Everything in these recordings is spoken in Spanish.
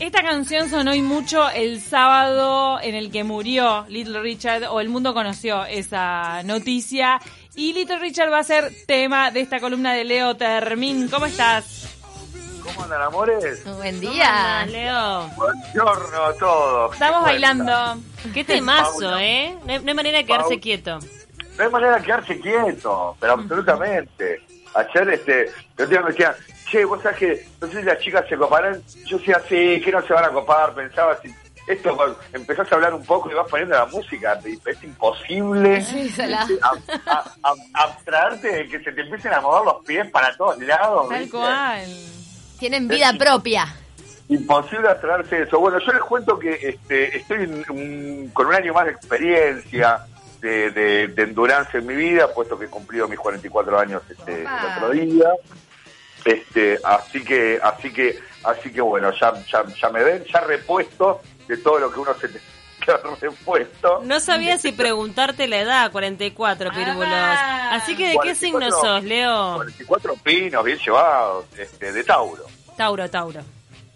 Esta canción sonó y mucho el sábado en el que murió Little Richard o el mundo conoció esa noticia y Little Richard va a ser tema de esta columna de Leo Termín. ¿Cómo estás? ¿Cómo andan, amores? Buen día. Leo? Buongiorno a todos. Estamos bailando. Qué temazo, ¿eh? No hay, no hay manera de quedarse quieto. No hay manera de quedarse quieto, pero absolutamente. Ayer, este, el día me decían, che, vos sabés que, no sé si las chicas se coparán. Yo decía, sí, que no se van a copar. Pensaba, así, esto, cuando empezás a hablar un poco y vas poniendo la música, es imposible Sí, se la- ab- a- a- abstraerte de que se te empiecen a mover los pies para todos lados. Tal ¿viste? cual. Tienen vida propia. Imposible abstraerse de eso. Bueno, yo les cuento que este, estoy en un- con un año más de experiencia de, de, de endurance en mi vida, puesto que he cumplido mis 44 años este, el otro día. Este, así que, así que, así que bueno, ya, ya, ya me ven, ya repuesto de todo lo que uno se te repuesto. No sabía si preguntarte la edad, 44 pirulos. Ah. Así que, ¿de qué 44. signo sos, Leo? 44 pinos, bien llevados, este, de Tauro. Tauro, Tauro.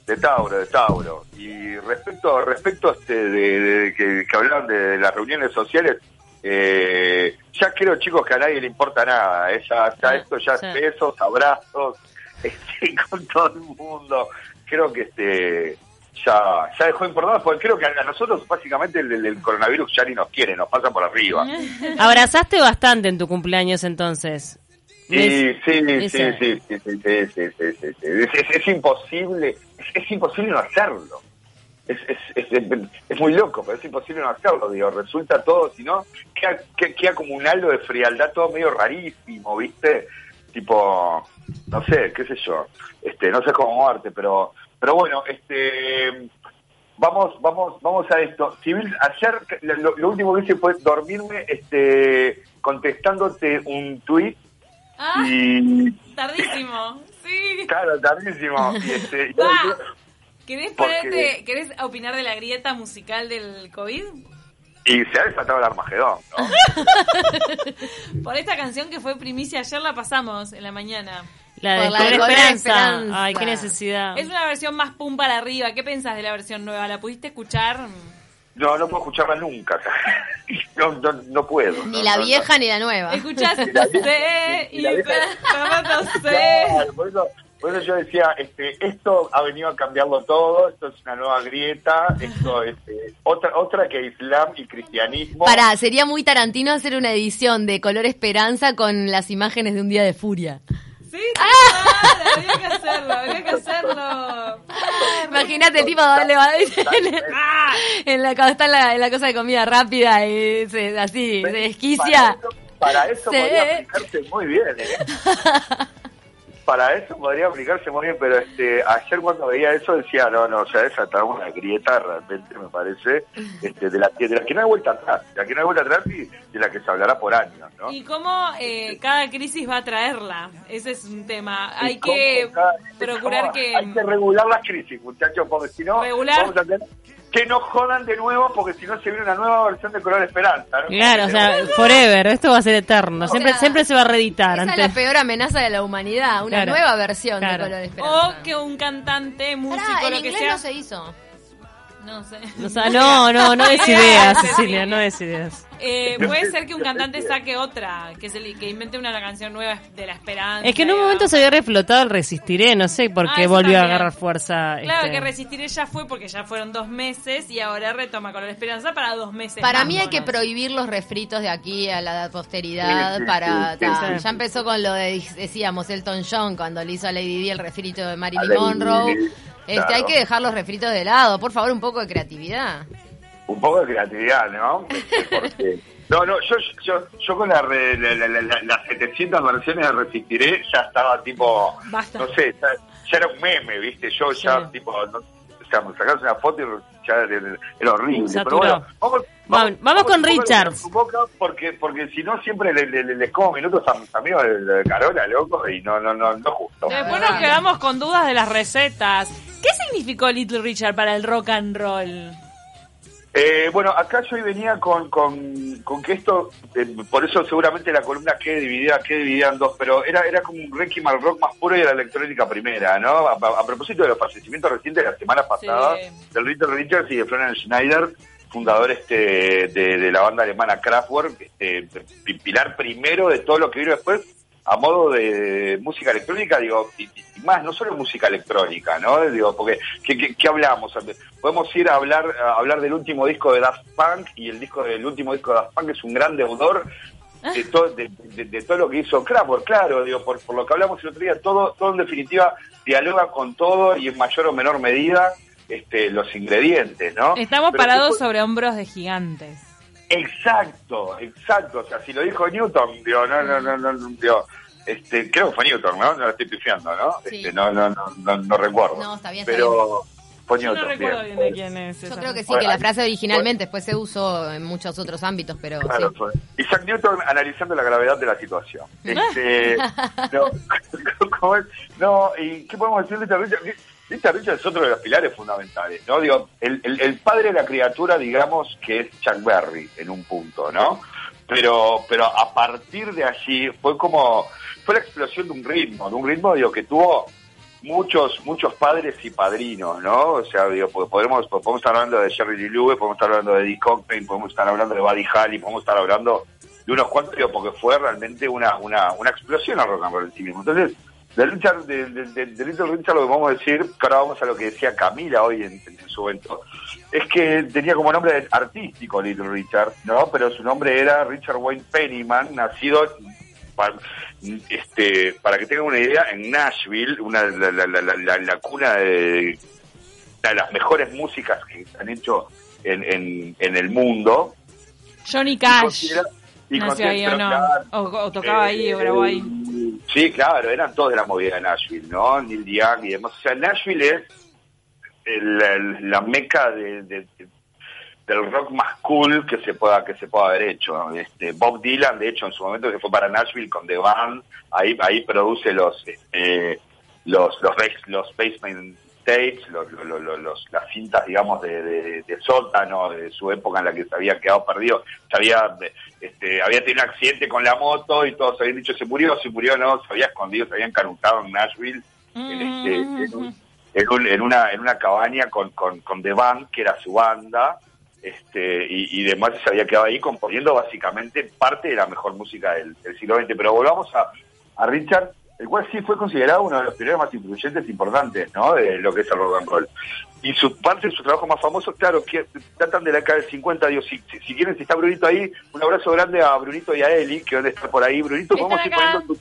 De Tauro, de Tauro. Y respecto respecto este de, de- que, que hablaban de, las reuniones sociales, eh, ya creo, chicos, que a nadie le importa nada. ¿eh? Ya, ya Ah, esto ya sí. es besos, abrazos, este, con todo el mundo. Creo que este ya ya dejó de importar, porque creo que a, nosotros básicamente el, el- el coronavirus ya ni nos quiere, nos pasa por arriba. Abrazaste bastante en tu cumpleaños entonces. Sí, sí, sí, sí, sí, sí, sí, sí, sí, sí, sí. Es, imposible, es, imposible no hacerlo. Es, es, es, es- es muy loco, pero es imposible no hacerlo, digo, resulta todo, si no, queda, queda, queda como un halo de frialdad todo medio rarísimo, ¿viste? Tipo, no sé, qué sé yo, este, no sé cómo muerte, pero, pero bueno, este, vamos, vamos, vamos a esto. Civil, ayer lo, lo último que hice fue dormirme, este, contestándote un tuit Ah, y tardísimo. Sí. claro, tardísimo. Y, este, y- Va. ¿Querés, Porque- ponerte- ¿Querés opinar de la grieta musical del COVID? Y se ha desatado el Armagedón, ¿no? Por esta canción que fue primicia ayer la pasamos en la mañana. La de la de Esperanza. Esperanza. Ay, qué necesidad. Es una versión más pum para arriba. ¿Qué pensás de la versión nueva? ¿La pudiste escuchar? No, no puedo escucharla nunca. No, no, no puedo. Ni no, la no, vieja ni la nueva. ¿Escuchaste? la vieja- sé y y la vieja- pero no sé. Claro, por eso, por eso yo decía, este, esto ha venido a cambiarlo todo, esto es una nueva grieta, esto es eh, otra, otra que Islam y cristianismo. Pará, sería muy tarantino hacer una edición de Color Esperanza con las imágenes de un día de furia. Sí, total, habría que hacerlo, habría que hacerlo. Imagínate el tipo dale, va, Ah, en la, cuando está en la, en la cosa de comida rápida y se, así, se desquicia. Para eso, para eso Sí. podría aplicarse muy bien, ¿eh? Para eso podría aplicarse muy bien, pero este ayer cuando veía eso decía, no, no, o sea, esa está una grieta realmente, me parece, este, de, la, que- de la que no hay vuelta atrás, de la que no hay vuelta atrás y de la que se hablará por años, ¿no? Y cómo eh, cada crisis va a traerla. Ese es un tema. Hay que cada- procurar cómo- que... Hay que regular las crisis, muchachos, porque si no, Regular. vamos a tener que no jodan de nuevo, porque si no se viene una nueva versión de Color Esperanza, ¿no? Claro, o sea, forever. Esto va a ser eterno. Siempre, sea, siempre se va a reeditar. Esa es la peor amenaza de la humanidad, una Claro. nueva versión Claro. de Color Esperanza. O que un cantante, músico, Pará, en lo que inglés sea... no se hizo. No sé. O sea, no, no, no des ideas, Cecilia, no des ideas. Eh, puede ser que un cantante saque otra, que, se, que invente una canción nueva de la esperanza. Es que en un momento se había reflotado el Resistiré, no sé por Ah, qué volvió a agarrar fuerza. Claro este. que resistiré ya fue porque ya fueron dos meses y ahora retoma con la esperanza para dos meses. Para más, mí hay que ¿no? prohibir los refritos de aquí a la posteridad para ta, ya empezó con lo de decíamos Elton John cuando le hizo a Lady Di el refrito de Marilyn Lady Monroe. Este, claro. hay que dejar los refritos de lado, por favor, un poco de creatividad. un poco de creatividad, ¿no? Porque, no, no, yo, yo, yo con la la- la- la- las 700 versiones de Resistiré ya estaba tipo, Basta. no sé, ya, ya era un meme, ¿viste? Yo ya, Sí. tipo, no- o sea, me sacas una foto y ya era, era horrible. Saturó. Pero bueno, vamos, Vamos- vamos con Richard. Porque, porque si no, siempre le, le, le- les como minutos a mis amigos de, de Carola, loco, y no, no, no, no justo. Después nos quedamos con dudas de las recetas. ¿Qué significó Little Richard para el rock and roll? Eh, bueno, acá yo hoy venía con, con, con que esto, eh, por eso seguramente la columna quede dividida, quede dividida en dos, pero era, era como un requiem al rock más puro y a la electrónica primera, ¿no? A, a- a propósito de los fallecimientos recientes de la semana pasada, Sí. del Little Richards y de Florian Schneider, fundador este de, de la banda alemana Kraftwerk, este, pi- pilar primero de todo lo que vino después, a modo de música electrónica, digo, y, y más, no solo música electrónica, ¿no? Digo, porque, ¿qué, qué, qué hablamos? Podemos ir a hablar, a hablar del último disco de Daft Punk, y el disco del último disco de Daft Punk es un gran deudor de, todo de, de- de todo lo que hizo Kraftwerk, claro, digo, por, por lo que hablamos el otro día, todo, todo en definitiva dialoga con todo y en mayor o menor medida este, los ingredientes, ¿no? Estamos Pero parados después- sobre hombros de gigantes. Exacto, exacto. O sea, si lo dijo Newton, digo, no, no, no, no, no, digo, este, creo que fue Newton, ¿no? No lo estoy pifiando, ¿no? Sí. Este, no, no, no, no, no recuerdo. No, está bien, está Pero fue Yo Newton. no recuerdo bien. bien de quién es. Yo esa creo que sí, que la frase originalmente después se usó en muchos otros ámbitos, pero Claro, sí. fue. Isaac Newton analizando la gravedad de la situación. Este, no, ¿cómo es? no, ¿y qué podemos decir de esta Richard? Richard Richard es otro de los pilares fundamentales, ¿no? Digo, el, el, padre de la criatura, digamos, que es Chuck Berry en un punto, ¿no? Pero, pero a partir de allí fue como, fue la explosión de un ritmo, de un ritmo, digo, que tuvo muchos muchos padres y padrinos, ¿no? O sea, digo, po- podemos, podemos estar hablando de Jerry Lee Lewis, podemos estar hablando de Dick Cockney, podemos estar hablando de Buddy Holly, podemos estar hablando de unos cuantos, digo, porque fue realmente una, una, una explosión al rock and roll en sí mismo. Entonces, de, Richard, de, de, de- Little Richard lo que vamos a decir, que ahora vamos a lo que decía Camila hoy en, en su evento, es que tenía como nombre artístico Little Richard, ¿no? Pero su nombre era Richard Wayne Pennyman, nacido para, este, para que tengan una idea, en Nashville, una la, la, la, la- cuna de, de las mejores músicas que se han hecho en, en, en el mundo. Johnny Cash. y ahí o no. O, o tocaba ahí o grabó ahí. Sí, claro, eran todos de la movida de Nashville, ¿no? Neil Young y demás. O sea, Nashville es el- la meca de, de- de- del rock más cool que se pueda que se pueda haber hecho. Este, Bob Dylan, de hecho, en su momento se fue para Nashville con The Band, ahí ahí produce los este, los los los basement tapes, los, los- los- los- las cintas, digamos, de, de, de sótano de su época en la que se había quedado perdido, se había este, había tenido un accidente con la moto y todos habían dicho se murió, se murió, no, se había escondido, se había encanucado en Nashville en, este, en, un- en un- en una en una cabaña con, con, con The Band, que era su banda, este, y, y demás se había quedado ahí componiendo básicamente parte de la mejor música del, del siglo XX. Pero volvamos a, a Richard, el cual sí fue considerado uno de los pioneros más influyentes e importantes, ¿no? De lo que es el rock and roll. Y su parte de su trabajo más famoso, claro, que tratan de la década del 50, digo, si, si, si quieren, si está Brunito ahí, un abrazo grande a Brunito y a Eli, que deben estar por ahí. Brunito, Están podemos ir poniendo tu,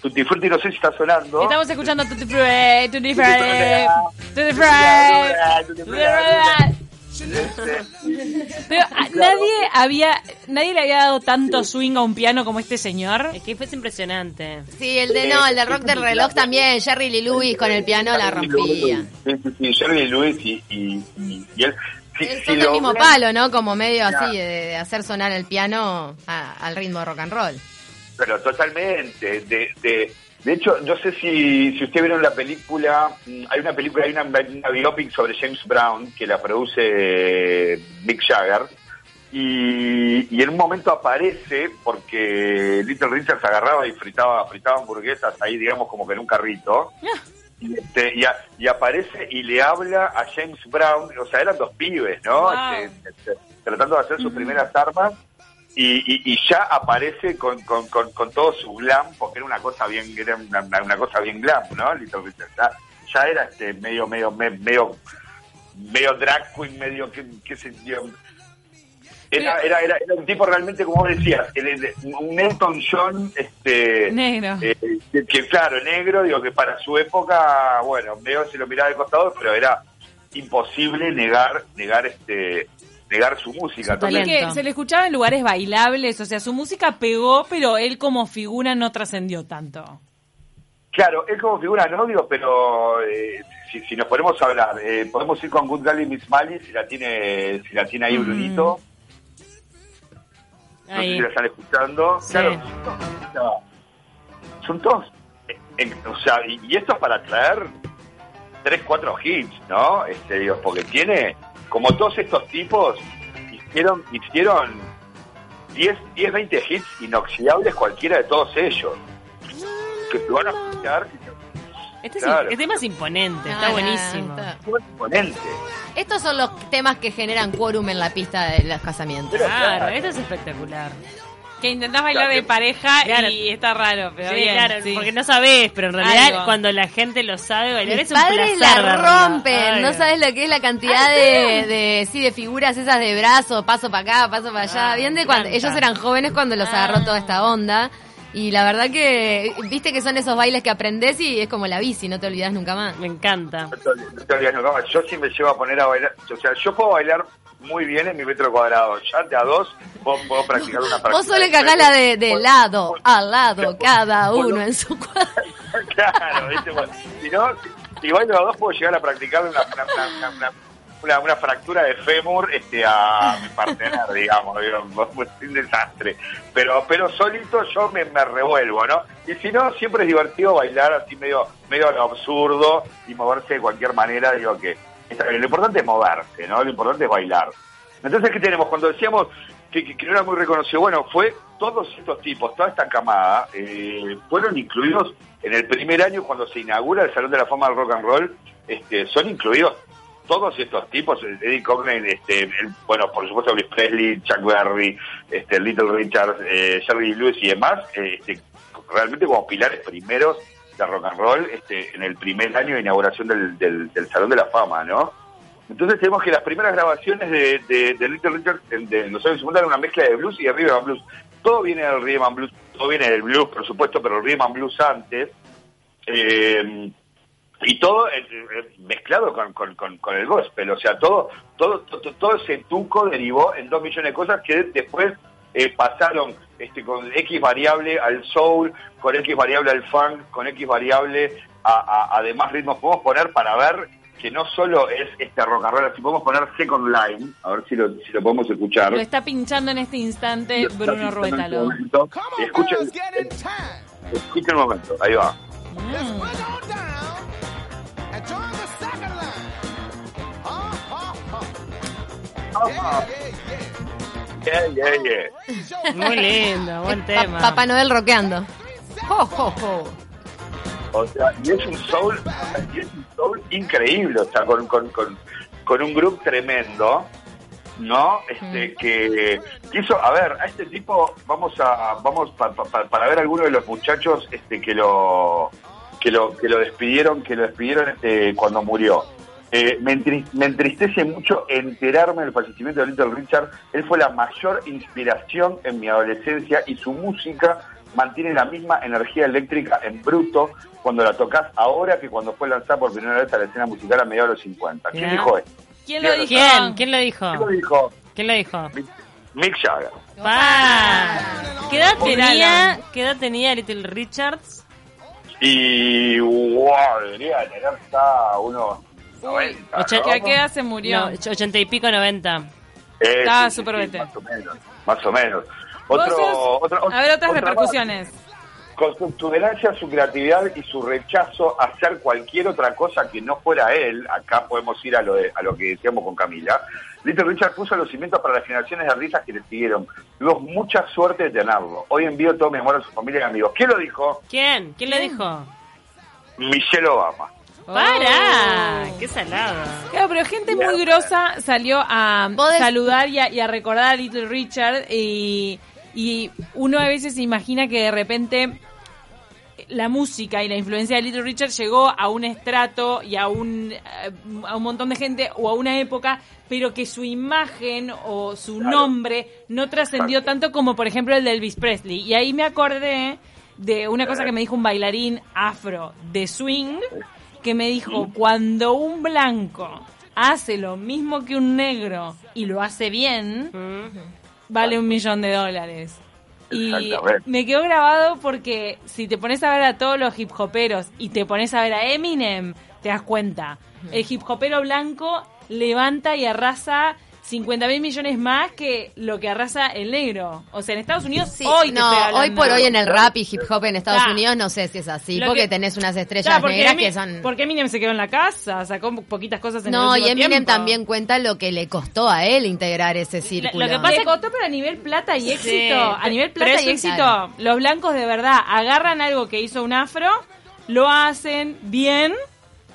Tutti Frutti, no sé si está sonando. Estamos escuchando Tutti Frutti, Tutti Frutti, Tutti Frutti. Frutti. Pero ah, nadie había, nadie le había dado tanto swing a un piano como este señor. Es que fue impresionante. Sí, el de no, el de rock del reloj también, Jerry Lee Lewis con el piano la rompía. Sí, sí, sí, Jerry Lee Lewis y, y, y- y él. Si el mismo ven- palo, ¿no? Como medio Claro. así de, de hacer sonar el piano a- al ritmo de rock and roll. Pero totalmente. De, de, de hecho, no sé si, si ustedes vieron la película, mm, hay una película, hay una, una biopic sobre James Brown que la produce eh, Mick Jagger. Y, y en un momento aparece, porque Little Richard se agarraba y fritaba, fritaba hamburguesas ahí, digamos, como que en un carrito. Y, este, y, a- y aparece y le habla a James Brown, o sea, eran dos pibes, ¿no? Wow. Este, este, tratando de hacer sus primeras armas y, y, y ya aparece con, con, con, con todo su glam, porque era una cosa bien, era una, cosa bien glam, ¿no? Little Richard. Ya, ya era este medio, medio, me- medio, medio drag queen, medio, qué, qué yo. Era, era, era, era un tipo realmente, como vos decías, un Elton John, este, Negro. eh, que, que, claro, negro, digo que para su época, bueno, medio se lo miraba de costado, pero era imposible negar, negar este, negar su música. Su Y que talento. se le escuchaba en lugares bailables, o sea, su música pegó, pero él como figura no trascendió tanto. Claro, es como figura de novio, pero eh, si, si nos ponemos a hablar, eh, podemos ir con Good Golly Miss Mali si la tiene, si la tiene ahí Brunito. No sé Ahí. si la están escuchando. Sí. Claro, no, son todos. eh, eh, o sea, y, y esto es para traer tres, cuatro hits, ¿no? Este, digo, porque tiene, como todos estos tipos, hicieron, hicieron 10, 10, 20 hits inoxidables cualquiera de todos ellos. Que te van a escuchar Este, es- Claro. este tema es imponente, No, está no, buenísimo. está- es imponente. Estos son los temas que generan quórum en la pista de los casamientos. Claro, esto es espectacular. Que intentás bailar de pareja Claro. y está raro, pero Sí, bien. claro, sí. porque no sabés, pero en realidad Algo. cuando la gente lo sabe bailar Mis es un padres placer la rompen, Ay. no sabes lo que es la cantidad de, de sí de figuras esas de brazos, paso para acá, paso para allá. Ah, Bien de cuando ellos eran jóvenes cuando los agarró Ah. toda esta onda. Y la verdad que, viste que son esos bailes que aprendés y es como la bici, no te olvidas nunca más. Me encanta. No te olvides, no te olvides nunca más. Yo sí me llevo a poner a bailar. O sea, yo puedo bailar muy bien en mi metro cuadrado. Ya de a dos puedo, puedo practicar una práctica. Vos solo encargás la de, de lado a lado, cada uno en su cuadro. claro, ¿viste? Bueno, si no, si, si bailo a dos puedo llegar a practicar una, una, una, una- una- una fractura de fémur este, a mi partener, digamos. Es un desastre. Pero pero solito yo me, me revuelvo, ¿no? Y si no, siempre es divertido bailar así medio, medio absurdo y moverse de cualquier manera. Digo que. Lo importante es moverse, ¿no? Lo importante es bailar. Entonces, ¿qué tenemos? Cuando decíamos que, que- no era muy reconocido, bueno, fue todos estos tipos, toda esta camada, eh, fueron incluidos en el primer año cuando se inaugura el Salón de la Fama del Rock and Roll, este, son incluidos todos estos tipos, eh, Eddie Cochran, este, el- bueno, por supuesto Elvis Presley, Chuck Berry, este, Little Richard, eh, Jerry Lewis y demás, eh, este, realmente como pilares primeros de rock and roll este, en el primer año de inauguración del, del, del Salón de la Fama, ¿no? Entonces tenemos que las primeras grabaciones de, de, Little Richard de los años 50 eran una mezcla de blues y de rhythm blues. Todo viene del rhythm blues, todo viene del blues, por supuesto, pero el rhythm blues antes. Eh, y todo eh, eh, mezclado con, con el gospel, o sea, todo, todo, todo, todo ese tuco derivó en dos millones de cosas que después eh, pasaron este, con X variable al soul, con X variable al funk, con X variable a, a, a demás ritmos. Podemos poner para ver que no solo es este rock and roll, si podemos poner Second Line, a ver si lo, si lo podemos escuchar. Lo está pinchando en este instante Bruno Ruétalo. Escuchen, Come on, escuchen, escuchen un momento, ahí va. Yeah, yeah, yeah. Muy lindo, buen Pa- tema. Papá Noel rockeando. Ho, ho, ho. O sea, y es un soul, y es un soul increíble, o sea, con, con, con, con un grupo tremendo, ¿no? Este, que quiso, a ver, a este tipo vamos a, vamos pa- pa- pa- para ver algunos de los muchachos, este, que lo, que lo, que lo despidieron, que lo despidieron, este, cuando murió. Eh, me, entri- me entristece mucho enterarme del fallecimiento de Little Richard. Él fue la mayor inspiración en mi adolescencia y su música mantiene la misma energía eléctrica en bruto cuando la tocas ahora que cuando fue lanzada por primera vez a la escena musical a mediados de los 50. ¿Quién dijo esto? ¿Quién lo dijo? ¿Quién? ¿Quién lo dijo? ¿Quién lo dijo? ¿Quién lo dijo? Mick- Jagger. ¿Qué edad tenía? ¿Qué edad tenía Little Richards? Y wow, debería tener ya unos 90. Ocho- ¿no? ¿A qué edad se murió? No, och- ochenta y pico, noventa. Eh, Estaba sí, sí, súper sí, vete. Más o menos. Más o menos. Vos Otro, sos- otra, a ver, otras otra repercusiones. más. Con su tolerancia, su creatividad y su rechazo a hacer cualquier otra cosa que no fuera él, acá podemos ir a lo, de- a lo que decíamos con Camila, Little Richard puso los cimientos para las generaciones de artistas que le siguieron. Tuvimos mucha suerte de tenerlo. Hoy envío todo mi amor a su familia y amigos. ¿Quién lo dijo? ¿Quién? ¿Quién lo dijo? Michelle Obama. ¡Para! ¡Qué salado! Claro, pero gente muy grosa salió a saludar y a, y a recordar a Little Richard y, y uno a veces se imagina que de repente la música y la influencia de Little Richard llegó a un estrato y a un, eh, a un montón de gente o a una época, pero que su imagen o su Claro. nombre no trascendió tanto como por ejemplo el de Elvis Presley. Y ahí me acordé de una cosa que me dijo un bailarín afro de swing, que me dijo, cuando un blanco hace lo mismo que un negro y lo hace bien, Mm. vale un millón de dólares. Y me quedó grabado porque si te pones a ver a todos los hip hoperos y te pones a ver a Eminem, te das cuenta. El hip hopero blanco levanta y arrasa 50 mil millones más que lo que arrasa el negro. O sea, en Estados Unidos Sí, hoy te no, estoy hoy por hoy en el rap y hip hop en Estados Claro. Unidos no sé si es así, Lo porque que- tenés unas estrellas Claro, negras que son... porque Eminem se quedó en la casa, sacó poquitas cosas en el No, y Eminem tiempo. también cuenta lo que le costó a él integrar ese círculo. Lo que pasa es que costó, pero a nivel plata y éxito, a nivel plata y éxito, claro. los blancos de verdad agarran algo que hizo un afro, lo hacen bien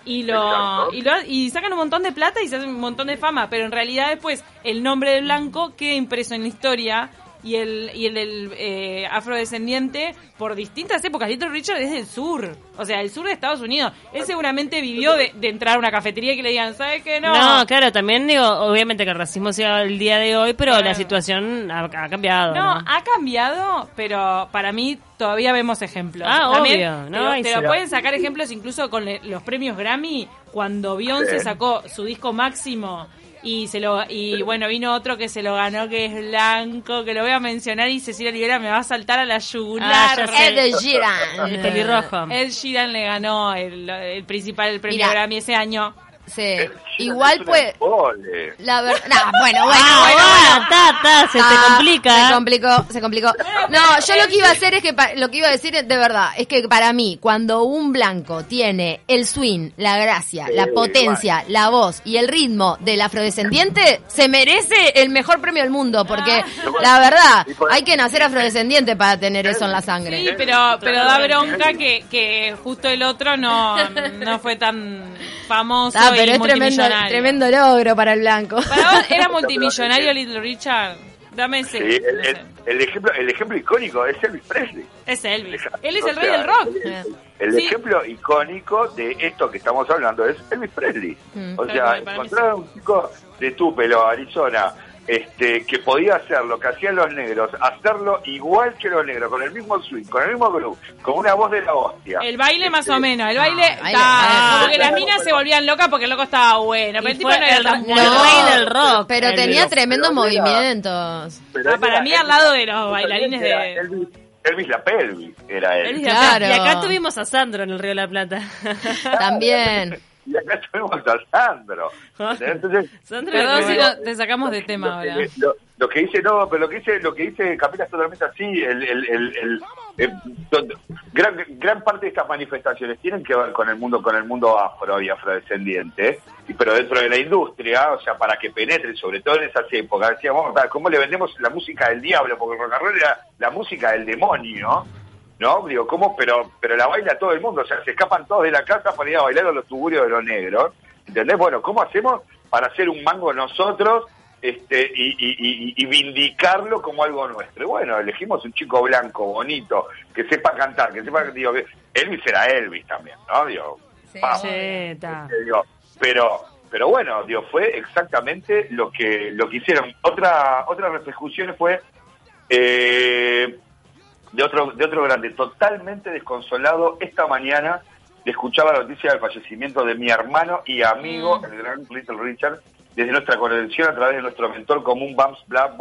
y lo, y lo y sacan un montón de plata y se hacen un montón de fama, pero en realidad después el nombre del blanco queda impreso en la historia y el y el del eh, afrodescendiente por distintas épocas. Little Richard es del sur, o sea, del sur de Estados Unidos. Él seguramente vivió de, de entrar a una cafetería y que le digan, ¿sabes qué? No, No, claro, también digo, obviamente que el racismo sea el día de hoy, pero Claro. la situación ha, ha cambiado. No, ¿no? ha cambiado, pero para mí todavía vemos ejemplos. Ah, También obvio, ¿no? Te, te lo pueden sacar ejemplos incluso con le- los premios Grammy, cuando Beyoncé sacó su disco máximo y se lo y bueno, vino otro que se lo ganó que es blanco, que lo voy a mencionar y Cecilia Rivera me va a saltar a la yugular. Ah, sé. Ed Sheeran. El pelirrojo. Ed Sheeran le ganó el, el principal premio Mira. Grammy ese año. Sí. Eh, Igual pues... La verdad... Nah, bueno, bueno, Ah, bueno, bueno, ta, ta, se te Ah, complica. Se complicó, se complicó. No, yo lo que iba a hacer es que, pa- lo que iba a decir de verdad, es que para mí, cuando un blanco tiene el swing, la gracia, la potencia, la voz y el ritmo del afrodescendiente, se merece el mejor premio del mundo, porque Ah. la verdad, hay que nacer afrodescendiente para tener eso en la sangre. Sí, pero, pero da bronca que, que justo el otro no, no fue tan famoso y pero es tremendo, tremendo logro para el blanco. ¿Para vos era multimillonario Little Richard? Dame ese. Sí, el, ese. el- el ejemplo, el ejemplo icónico es Elvis Presley. Es Elvis. Él es el rey sea, del rock. El, el Sí. ejemplo icónico de esto que estamos hablando es Elvis Presley. Mm. O sea, encontrar a un chico de Tupelo, Arizona, este, que podía hacer lo que hacían los negros, hacerlo igual que los negros, con el mismo swing, con el mismo groove, con una voz de la hostia. El baile más o menos. El baile. baile, está- baile. como que las minas se volvían locas porque el loco estaba bueno. Pero el tipo no era el- tan bueno. rey del rock. Pero El- tenía tremendos pero era- movimientos. Pero Ah, para era- mí al lado de los bailarines era de- Elvis, Elvis la pelvis era él. Elvis Claro. Y acá tuvimos a Sandro en el Río de la Plata. También. Y acá tuvimos a Sandro. Entonces, Sandro Perdón si te sacamos de tema ahora. Lo, lo- lo que dice, no, pero lo que dice, lo que dice Capita es totalmente así. El, el, el, el- eh, gran, gran parte de estas manifestaciones tienen que ver con el mundo, con el mundo afro y afrodescendiente, y- pero dentro de la industria, o sea, para que penetren, sobre todo en esas épocas, decíamos, "Ah, ¿cómo le vendemos la música del diablo? Porque el rock and roll era la música del demonio. ¿No? Digo, ¿cómo? Pero, pero la baila todo el mundo, o sea, se escapan todos de la casa para ir a bailar a los tuburios de los negros. ¿Entendés? Bueno, ¿cómo hacemos para hacer un mango nosotros este y, y, y- y vindicarlo como algo nuestro? Bueno, elegimos un chico blanco, bonito, que sepa cantar, que sepa, digo, que Elvis era Elvis también, ¿no? Digo, Sí, digo, pero pero bueno, digo, fue exactamente lo que lo que hicieron. Otra otra repercusión fue eh, de otro de otro grande, totalmente desconsolado esta mañana de escuchar la noticia del fallecimiento de mi hermano y amigo, el gran Little Richard, desde nuestra conexión a través de nuestro mentor común, Bams Black.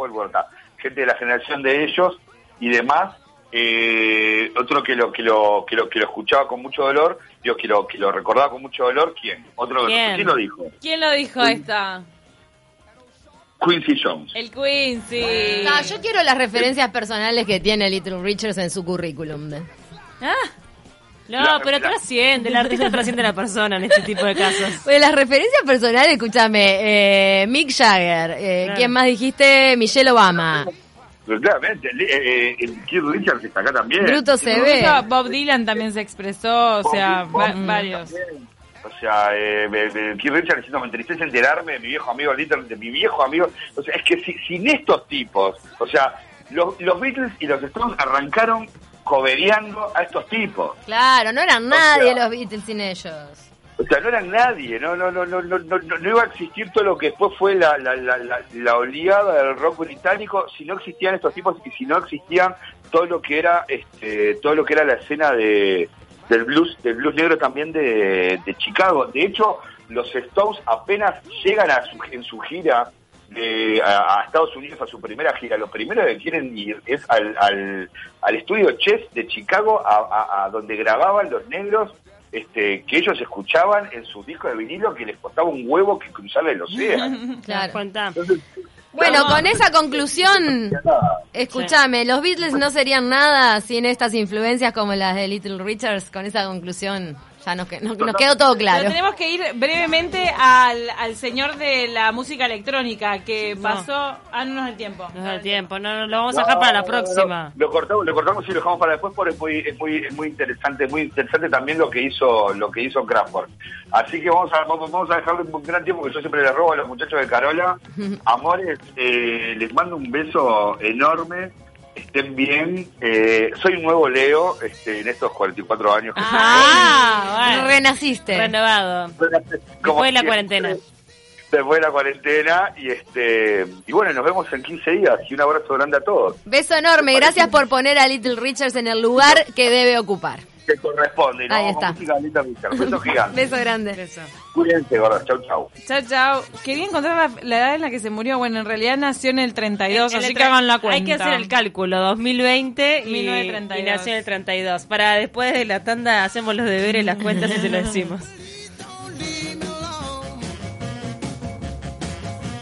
Gente de la generación de ellos y demás. Eh, otro que lo que lo que lo que lo escuchaba con mucho dolor, digo que lo que lo recordaba con mucho dolor, ¿quién? Otro ¿Quién? ¿quién lo dijo? ¿Quién lo dijo esta? Quincy Jones. El Quincy. No, yo quiero las referencias personales que tiene Little Richards en su currículum. Ah, No, La- pero la- trasciende, el artista trasciende a la persona en este tipo de casos. Bueno, las referencias personales, escúchame, eh, Mick Jagger, eh, Claro. ¿quién más dijiste? Michelle Obama, Pero claramente, el, eh, el Keith Richards está acá también. Bruto se ve. Bob Dylan también se expresó, o sea, Bob- va- Bob- varios. O sea, eh, eh, Keith Richards diciendo, me entristece enterarme de mi viejo amigo Little, de mi viejo amigo. O sea, es que si, sin estos tipos, o sea, los, los Beatles y los Stones arrancaron coberiando a estos tipos. Claro, no eran nadie los Beatles sin ellos. O sea, no eran nadie, no, no, no, no, no, no, no iba a existir todo lo que después fue la, la, la, la, la oleada del rock británico si no existían estos tipos y si no existían todo lo que era, este, todo lo que era la escena de, del blues, del blues negro también de, de Chicago. De hecho, los Stones apenas llegan a su, en su gira de- a, a Estados Unidos a su primera gira, lo primero que quieren ir es al, al, al estudio Chess de Chicago, a, a- a donde grababan los negros este, que ellos escuchaban en sus discos de vinilo que les costaba un huevo que cruzar el océano. ¿Te das Claro. cuenta? Bueno, con esa conclusión, escúchame, los Beatles no serían nada sin estas influencias como las de Little Richards. Con esa conclusión ya nos, nos- nos quedó todo Pero claro. tenemos que ir brevemente al, al señor de la música electrónica que No. pasó. Ah, no nos da el tiempo. Nos da el tiempo, no, no, lo vamos a dejar para la No, no, no, próxima. Lo cortamos, lo cortamos y lo dejamos para después porque es muy, es muy, es muy interesante, muy interesante también lo que hizo, lo que hizo Kraftwerk. Así que vamos a, vamos, vamos a dejarle un gran tiempo que yo siempre le robo a los muchachos de Carola. Amores, eh, les mando un beso enorme. Estén bien. Eh, soy un nuevo Leo este, en estos 44 años. que Ah, bueno. Renaciste. Renovado. Como Después de la cuarentena. Después de la cuarentena. Y este y bueno, nos vemos en 15 días. Y un abrazo grande a todos. Beso enorme. Gracias por poner a Little Richards en el lugar que debe ocupar. Que corresponde. ¿no? Ahí está. Beso gigante. Beso grande. Eso. Cuídense, gordos. Chau, chau. Chao, chao. Quería encontrar la, la edad en la que se murió. Bueno, en realidad nació en el 32, En así el que hagan la cuenta. Hay que hacer el cálculo, 2020 y, 1932. y nació en el 32. Para después de la tanda hacemos los deberes, las cuentas y se lo decimos. Don't leave me alone.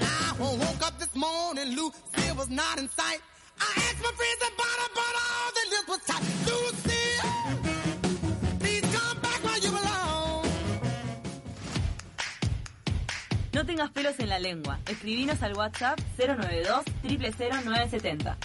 I woke up this morning, Lucille was not in sight. I asked my friends about her, but all the list was tight. Lucille, tengas pelos en la lengua. Escribinos al WhatsApp 092 000970.